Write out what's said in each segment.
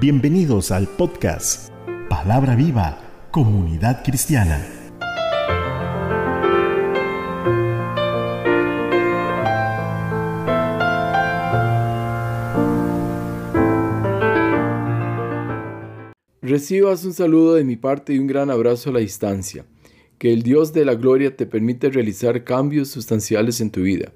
Bienvenidos al podcast Palabra Viva, Comunidad Cristiana. Recibas un saludo de mi parte y un gran abrazo a la distancia. Que el Dios de la gloria te permita realizar cambios sustanciales en tu vida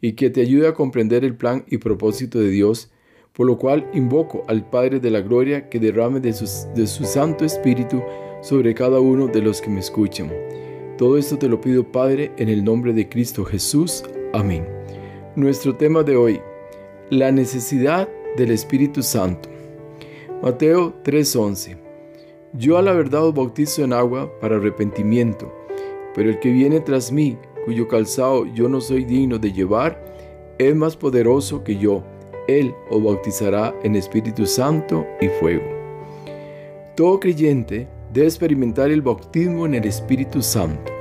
y que te ayude a comprender el plan y propósito de Dios, por lo cual invoco al Padre de la Gloria que derrame de, su Santo Espíritu sobre cada uno de los que me escuchan. Todo esto te lo pido, Padre, en el nombre de Cristo Jesús. Amén. Nuestro tema de hoy, la necesidad del Espíritu Santo. Mateo 3:11. Yo a la verdad os bautizo en agua para arrepentimiento, pero el que viene tras mí, cuyo calzado yo no soy digno de llevar, es más poderoso que yo. Él os bautizará en Espíritu Santo y fuego. Todo creyente debe experimentar el bautismo en el Espíritu Santo.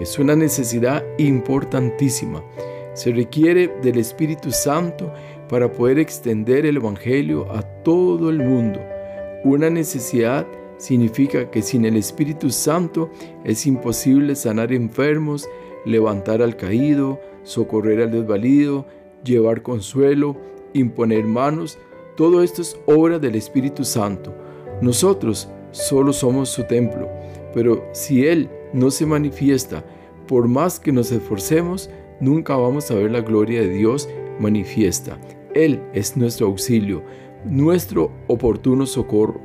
Es una necesidad importantísima. Se requiere del Espíritu Santo para poder extender el Evangelio a todo el mundo. Una necesidad significa que sin el Espíritu Santo es imposible sanar enfermos, levantar al caído, socorrer al desvalido, llevar consuelo, imponer manos, todo esto es obra del Espíritu Santo. Nosotros solo somos su templo, pero si Él no se manifiesta, por más que nos esforcemos, nunca vamos a ver la gloria de Dios manifiesta. Él es nuestro auxilio, nuestro oportuno socorro.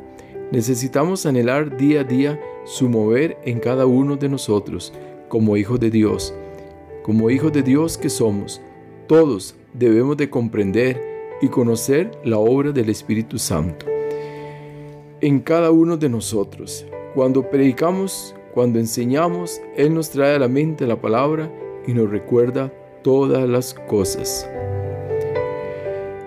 Necesitamos anhelar día a día su mover en cada uno de nosotros, como hijos de Dios. Como hijos de Dios que somos, todos debemos de comprender y conocer la obra del Espíritu Santo. En cada uno de nosotros, cuando predicamos, cuando enseñamos, Él nos trae a la mente la palabra y nos recuerda todas las cosas.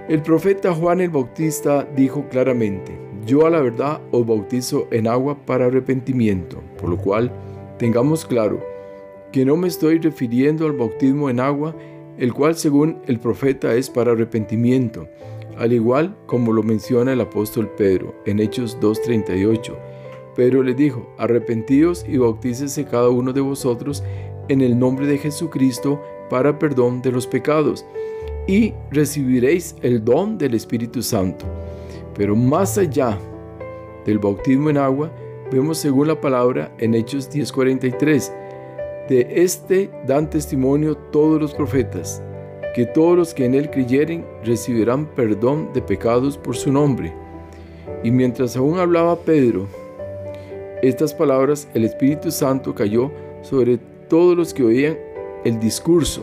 El profeta Juan el Bautista dijo claramente, yo a la verdad os bautizo en agua para arrepentimiento, por lo cual tengamos claro que no me estoy refiriendo al bautismo en agua, el cual según el profeta es para arrepentimiento, al igual como lo menciona el apóstol Pedro en Hechos 2.38. Pedro le dijo, arrepentíos y bautícese cada uno de vosotros en el nombre de Jesucristo para perdón de los pecados, y recibiréis el don del Espíritu Santo. Pero más allá del bautismo en agua, vemos según la palabra en Hechos 10:43, de este dan testimonio todos los profetas, que todos los que en él creyeren recibirán perdón de pecados por su nombre. Y mientras aún hablaba Pedro, estas palabras, el Espíritu Santo cayó sobre todos los que oían el discurso.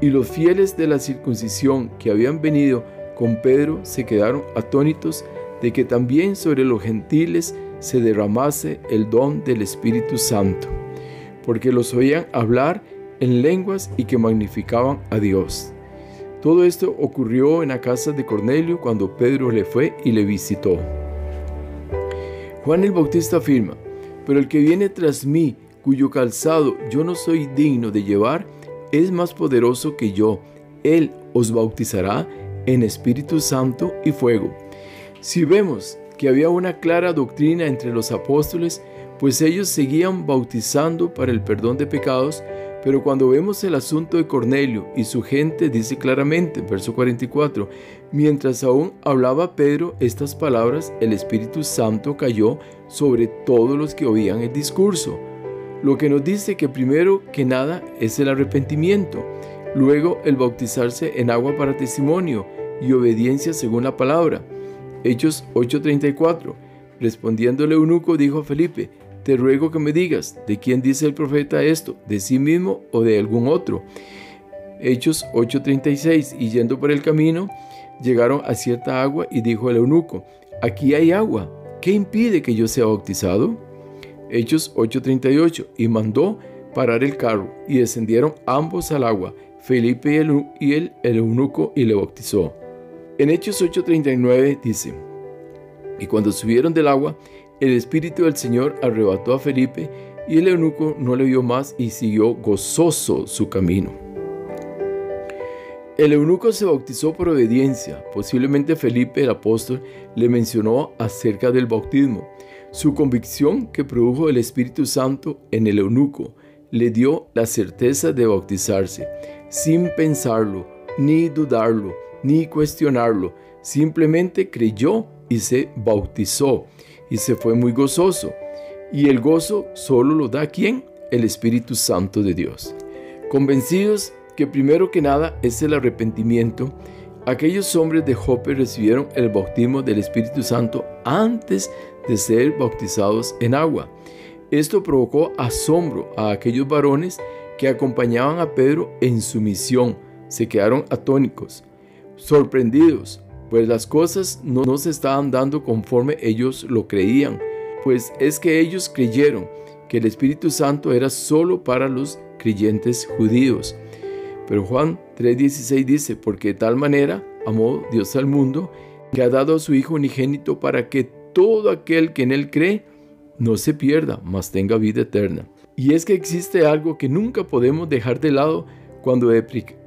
Y los fieles de la circuncisión que habían venido con Pedro se quedaron atónitos de que también sobre los gentiles se derramase el don del Espíritu Santo porque los oían hablar en lenguas y que magnificaban a Dios. Todo esto ocurrió en la casa de Cornelio cuando Pedro le fue y le visitó. Juan el Bautista afirma, pero el que viene tras mí, cuyo calzado yo no soy digno de llevar, es más poderoso que yo. Él os bautizará en Espíritu Santo y fuego. Si vemos que había una clara doctrina entre los apóstoles, pues ellos seguían bautizando para el perdón de pecados, pero cuando vemos el asunto de Cornelio y su gente, dice claramente, verso 44, mientras aún hablaba Pedro estas palabras, el Espíritu Santo cayó sobre todos los que oían el discurso, lo que nos dice que primero que nada es el arrepentimiento, luego el bautizarse en agua para testimonio y obediencia según la palabra. Hechos 8:34. Respondiéndole eunuco dijo a Felipe, te ruego que me digas, ¿de quién dice el profeta esto? ¿De sí mismo o de algún otro? Hechos 8:36, y yendo por el camino, llegaron a cierta agua y dijo el eunuco, aquí hay agua, ¿qué impide que yo sea bautizado? Hechos 8:38, y mandó parar el carro, y descendieron ambos al agua, Felipe y el, y el, el eunuco, y le bautizó. En Hechos 8:39 dice, y cuando subieron del agua, el Espíritu del Señor arrebató a Felipe y el eunuco no le vio más y siguió gozoso su camino. El eunuco se bautizó por obediencia. Posiblemente Felipe el apóstol le mencionó acerca del bautismo. Su convicción que produjo el Espíritu Santo en el eunuco le dio la certeza de bautizarse, sin pensarlo, ni dudarlo, ni cuestionarlo. Simplemente creyó y se bautizó y se fue muy gozoso. Y el gozo solo lo da quién? El Espíritu Santo de Dios. Convencidos que primero que nada es el arrepentimiento, aquellos hombres de Jope recibieron el bautismo del Espíritu Santo antes de ser bautizados en agua. Esto provocó asombro a aquellos varones que acompañaban a Pedro en su misión. Se quedaron atónicos, sorprendidos, pues las cosas no, se estaban dando conforme ellos lo creían, pues es que ellos creyeron que el Espíritu Santo era solo para los creyentes judíos. Pero Juan 3:16 dice, porque de tal manera amó Dios al mundo, que ha dado a su Hijo unigénito para que todo aquel que en Él cree no se pierda, mas tenga vida eterna. Y es que existe algo que nunca podemos dejar de lado cuando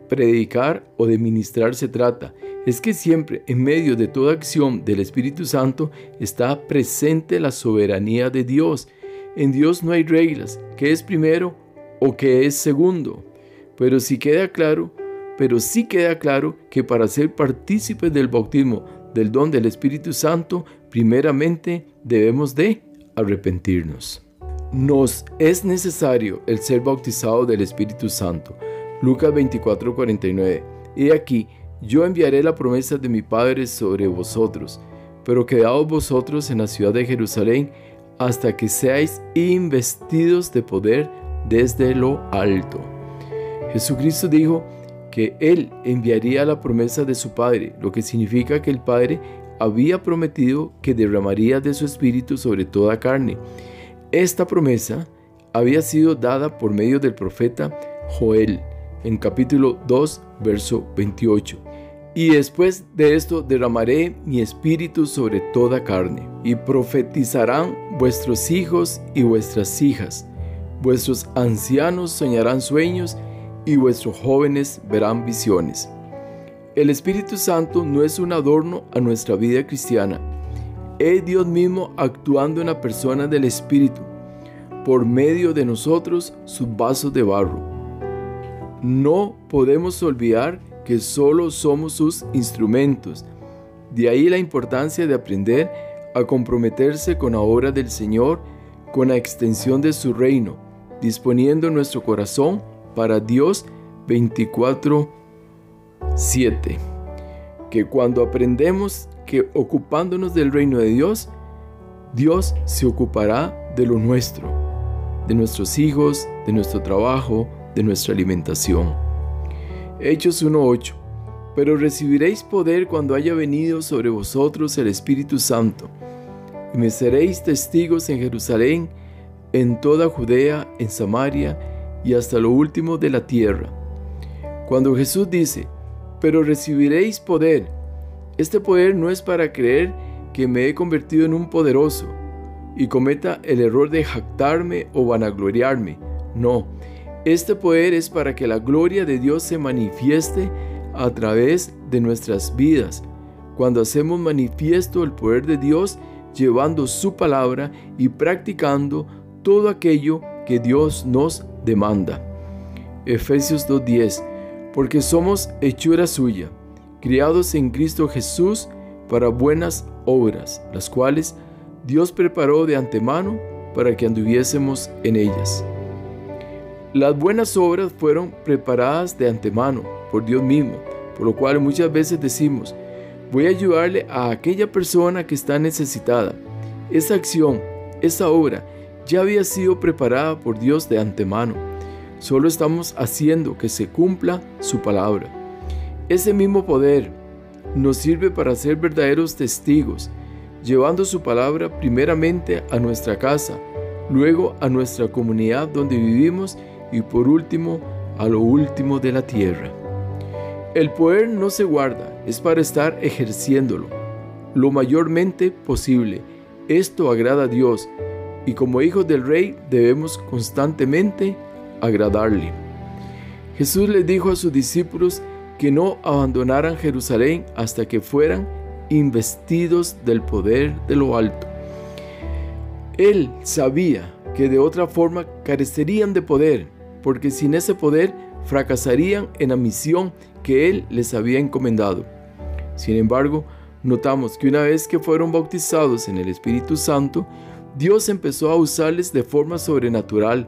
predicar o de ministrar se trata. Es que siempre en medio de toda acción del Espíritu Santo está presente la soberanía de Dios. En Dios no hay reglas, que es primero o que es segundo. Pero sí queda claro, pero sí queda claro que para ser partícipes del bautismo del don del Espíritu Santo, primeramente debemos de arrepentirnos. Nos es necesario el ser bautizado del Espíritu Santo. Lucas 24:49. He aquí, yo enviaré la promesa de mi Padre sobre vosotros, pero quedaos vosotros en la ciudad de Jerusalén hasta que seáis investidos de poder desde lo alto. Jesucristo dijo que Él enviaría la promesa de su Padre, lo que significa que el Padre había prometido que derramaría de su espíritu sobre toda carne. Esta promesa había sido dada por medio del profeta Joel en capítulo 2, verso 28. Y después de esto derramaré mi espíritu sobre toda carne, y profetizarán vuestros hijos y vuestras hijas, vuestros ancianos soñarán sueños, y vuestros jóvenes verán visiones. El Espíritu Santo no es un adorno a nuestra vida cristiana, es Dios mismo actuando en la persona del Espíritu, por medio de nosotros sus vasos de barro. No podemos olvidar que solo somos sus instrumentos, de ahí la importancia de aprender a comprometerse con la obra del Señor, con la extensión de su reino, disponiendo nuestro corazón para Dios 24:7. Que cuando aprendemos que ocupándonos del reino de Dios, Dios se ocupará de lo nuestro, de nuestros hijos, de nuestro trabajo, de nuestra alimentación. Hechos 1:8. Pero recibiréis poder cuando haya venido sobre vosotros el Espíritu Santo, y me seréis testigos en Jerusalén, en toda Judea, en Samaria, y hasta lo último de la tierra. Cuando Jesús dice, pero recibiréis poder, este poder no es para creer que me he convertido en un poderoso y cometa el error de jactarme o vanagloriarme. No, este poder es para que la gloria de Dios se manifieste a través de nuestras vidas, cuando hacemos manifiesto el poder de Dios llevando su palabra y practicando todo aquello que Dios nos demanda. Efesios 2.10 Porque somos hechura suya, criados en Cristo Jesús para buenas obras, las cuales Dios preparó de antemano para que anduviésemos en ellas. Las buenas obras fueron preparadas de antemano por Dios mismo, por lo cual muchas veces decimos, voy a ayudarle a aquella persona que está necesitada. Esa acción, esa obra, ya había sido preparada por Dios de antemano. Solo estamos haciendo que se cumpla su palabra. Ese mismo poder nos sirve para ser verdaderos testigos, llevando su palabra primeramente a nuestra casa, luego a nuestra comunidad donde vivimos y por último a lo último de la tierra. El poder no se guarda, es para estar ejerciéndolo lo mayormente posible. Esto agrada a Dios y como hijos del rey debemos constantemente agradarle. Jesús les dijo a sus discípulos que no abandonaran Jerusalén hasta que fueran investidos del poder de lo alto. Él sabía que de otra forma carecerían de poder, porque sin ese poder fracasarían en la misión que Él les había encomendado. Sin embargo, notamos que una vez que fueron bautizados en el Espíritu Santo, Dios empezó a usarles de forma sobrenatural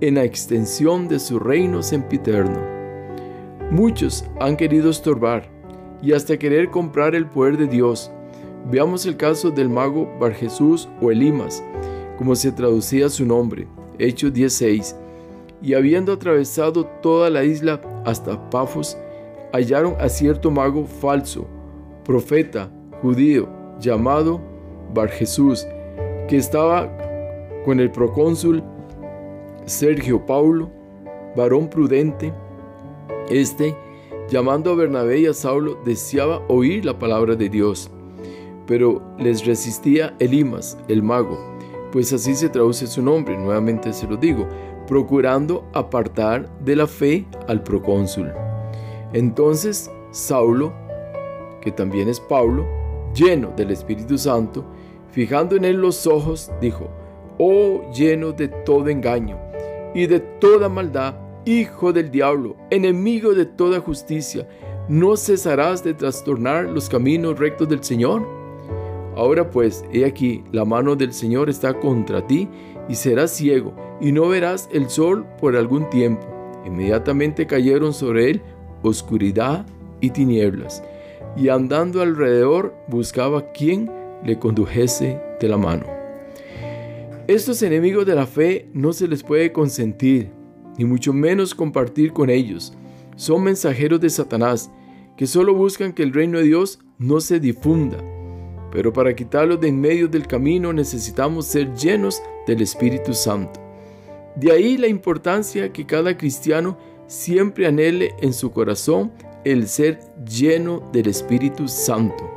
en la extensión de su reino sempiterno. Muchos han querido estorbar y hasta querer comprar el poder de Dios. Veamos el caso del mago Bar Jesús o Elimas, como se traducía su nombre, Hechos 16. Y habiendo atravesado toda la isla hasta Pafos, hallaron a cierto mago falso, profeta judío, llamado Bar Jesús, que estaba con el procónsul Sergio Paulo, varón prudente. Este, llamando a Bernabé y a Saulo, deseaba oír la palabra de Dios, pero les resistía Elimas, el mago, pues así se traduce su nombre, nuevamente se lo digo, procurando apartar de la fe al procónsul. Entonces Saulo, que también es Pablo, lleno del Espíritu Santo, fijando en él los ojos, dijo, Oh lleno de todo engaño y de toda maldad, hijo del diablo, enemigo de toda justicia, ¿no cesarás de trastornar los caminos rectos del Señor? Ahora pues, he aquí, la mano del Señor está contra ti, y serás ciego, y no verás el sol por algún tiempo. Inmediatamente cayeron sobre él oscuridad y tinieblas, y andando alrededor buscaba quien le condujese de la mano. Estos enemigos de la fe no se les puede consentir, ni mucho menos compartir con ellos. Son mensajeros de Satanás, que solo buscan que el reino de Dios no se difunda. Pero para quitarlos de en medio del camino necesitamos ser llenos del Espíritu Santo. De ahí la importancia que cada cristiano siempre anhele en su corazón el ser lleno del Espíritu Santo.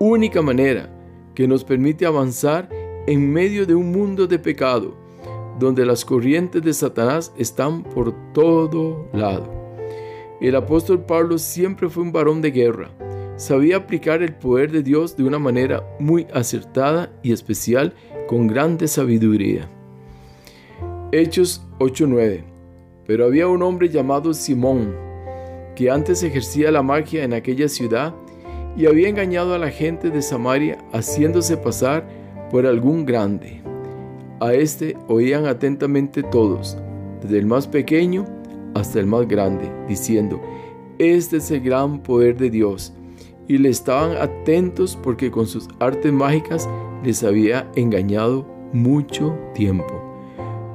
Única manera que nos permite avanzar en medio de un mundo de pecado, donde las corrientes de Satanás están por todo lado. El apóstol Pablo siempre fue un varón de guerra. Sabía aplicar el poder de Dios de una manera muy acertada y especial con grande sabiduría. Hechos 8:9 pero había un hombre llamado Simón, que antes ejercía la magia en aquella ciudad y había engañado a la gente de Samaria haciéndose pasar por algún grande. A este oían atentamente todos, desde el más pequeño hasta el más grande, diciendo, Este es el gran poder de Dios. Y le estaban atentos porque con sus artes mágicas les había engañado mucho tiempo.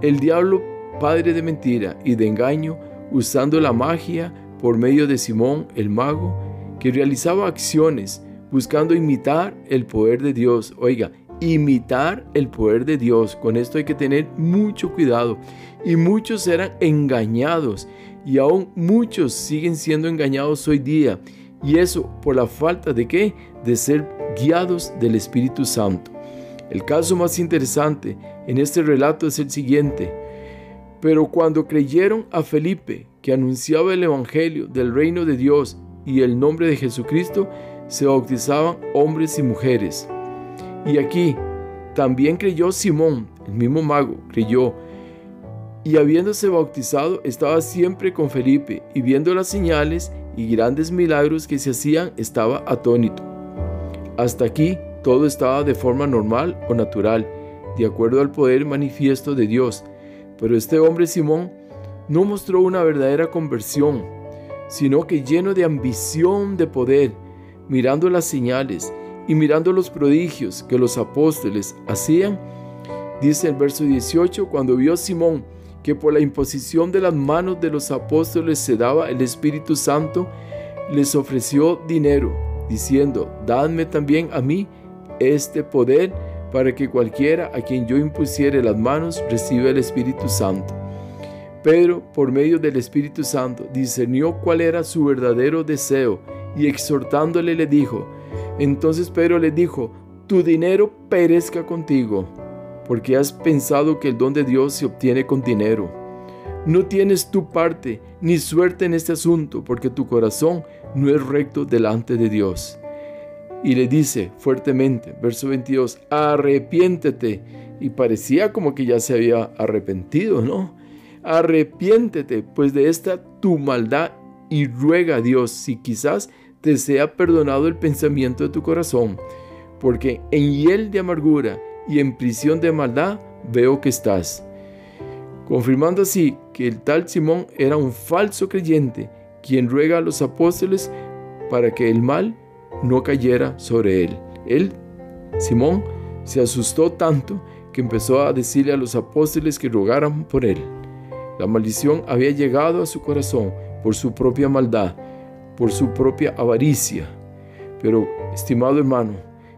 El diablo padre de mentira y de engaño, usando la magia por medio de Simón el mago, que realizaba acciones buscando imitar el poder de Dios. Oiga, imitar el poder de Dios. Con esto hay que tener mucho cuidado. Y muchos eran engañados y aún muchos siguen siendo engañados hoy día. Y eso por la falta de qué? De ser guiados del Espíritu Santo. El caso más interesante en este relato es el siguiente. Pero cuando creyeron a Felipe, que anunciaba el Evangelio del reino de Dios y el nombre de Jesucristo, se bautizaban hombres y mujeres. Y aquí también creyó Simón, el mismo mago, creyó. Y habiéndose bautizado, estaba siempre con Felipe, y viendo las señales y grandes milagros que se hacían, estaba atónito. Hasta aquí todo estaba de forma normal o natural, de acuerdo al poder manifiesto de Dios. Pero este hombre Simón no mostró una verdadera conversión, sino que lleno de ambición de poder, mirando las señales y mirando los prodigios que los apóstoles hacían, dice el verso 18, cuando vio Simón que por la imposición de las manos de los apóstoles se daba el Espíritu Santo, les ofreció dinero, diciendo, dadme también a mí este poder para que cualquiera a quien yo impusiere las manos reciba el Espíritu Santo. Pedro, por medio del Espíritu Santo, discernió cuál era su verdadero deseo y exhortándole le dijo, entonces Pedro le dijo, tu dinero perezca contigo, porque has pensado que el don de Dios se obtiene con dinero. No tienes tu parte ni suerte en este asunto, porque tu corazón no es recto delante de Dios. Y le dice fuertemente, verso 22, arrepiéntete. Y parecía como que ya se había arrepentido, ¿no? Arrepiéntete, pues de esta tu maldad y ruega a Dios si quizás te sea perdonado el pensamiento de tu corazón, porque en hiel de amargura y en prisión de maldad veo que estás. Confirmando así que el tal Simón era un falso creyente, quien ruega a los apóstoles para que el mal no cayera sobre él. Él, Simón, se asustó tanto que empezó a decirle a los apóstoles que rogaran por él. La maldición había llegado a su corazón por su propia maldad por su propia avaricia. Pero, estimado hermano,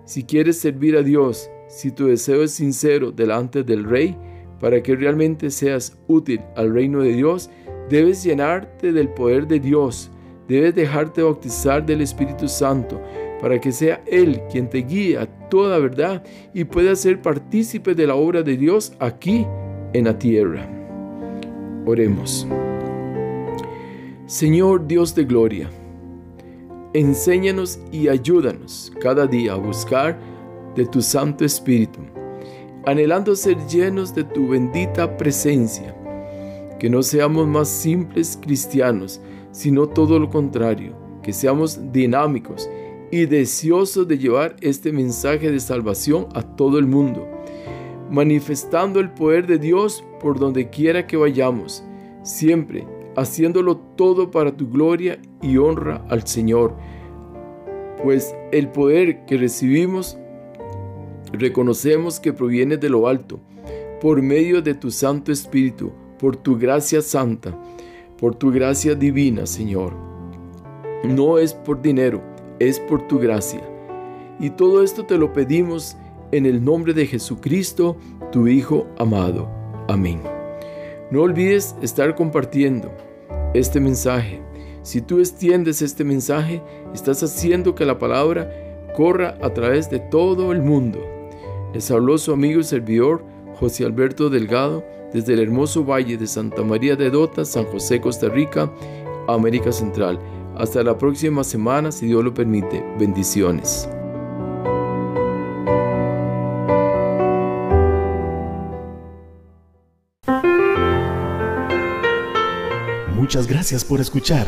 si quieres servir a Dios, si tu deseo es sincero delante del Rey, para que realmente seas útil al reino de Dios, debes llenarte del poder de Dios, debes dejarte bautizar del Espíritu Santo, para que sea Él quien te guíe a toda verdad y puedas ser partícipe de la obra de Dios aquí en la tierra. Oremos. Señor Dios de gloria, Enséñanos y ayúdanos cada día a buscar de tu Santo Espíritu, anhelando ser llenos de tu bendita presencia. Que no seamos más simples cristianos, sino todo lo contrario, que seamos dinámicos y deseosos de llevar este mensaje de salvación a todo el mundo, manifestando el poder de Dios por donde quiera que vayamos, siempre haciéndolo todo para tu gloria y honra al Señor, pues el poder que recibimos reconocemos que proviene de lo alto, por medio de tu Santo Espíritu, por tu gracia santa, por tu gracia divina, Señor. No es por dinero, es por tu gracia. Y todo esto te lo pedimos en el nombre de Jesucristo, tu Hijo amado. Amén. No olvides estar compartiendo este mensaje. Si tú extiendes este mensaje, estás haciendo que la palabra corra a través de todo el mundo. Les habló su amigo y servidor José Alberto Delgado desde el hermoso valle de Santa María de Dota, San José, Costa Rica, América Central. Hasta la próxima semana, si Dios lo permite. Bendiciones. Muchas gracias por escuchar.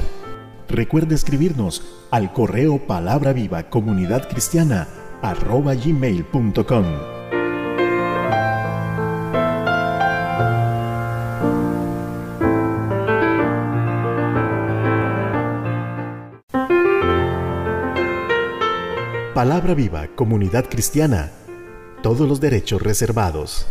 Recuerde escribirnos al correo palabra viva comunidad cristiana arroba gmail.com. Palabra viva comunidad cristiana. Todos los derechos reservados.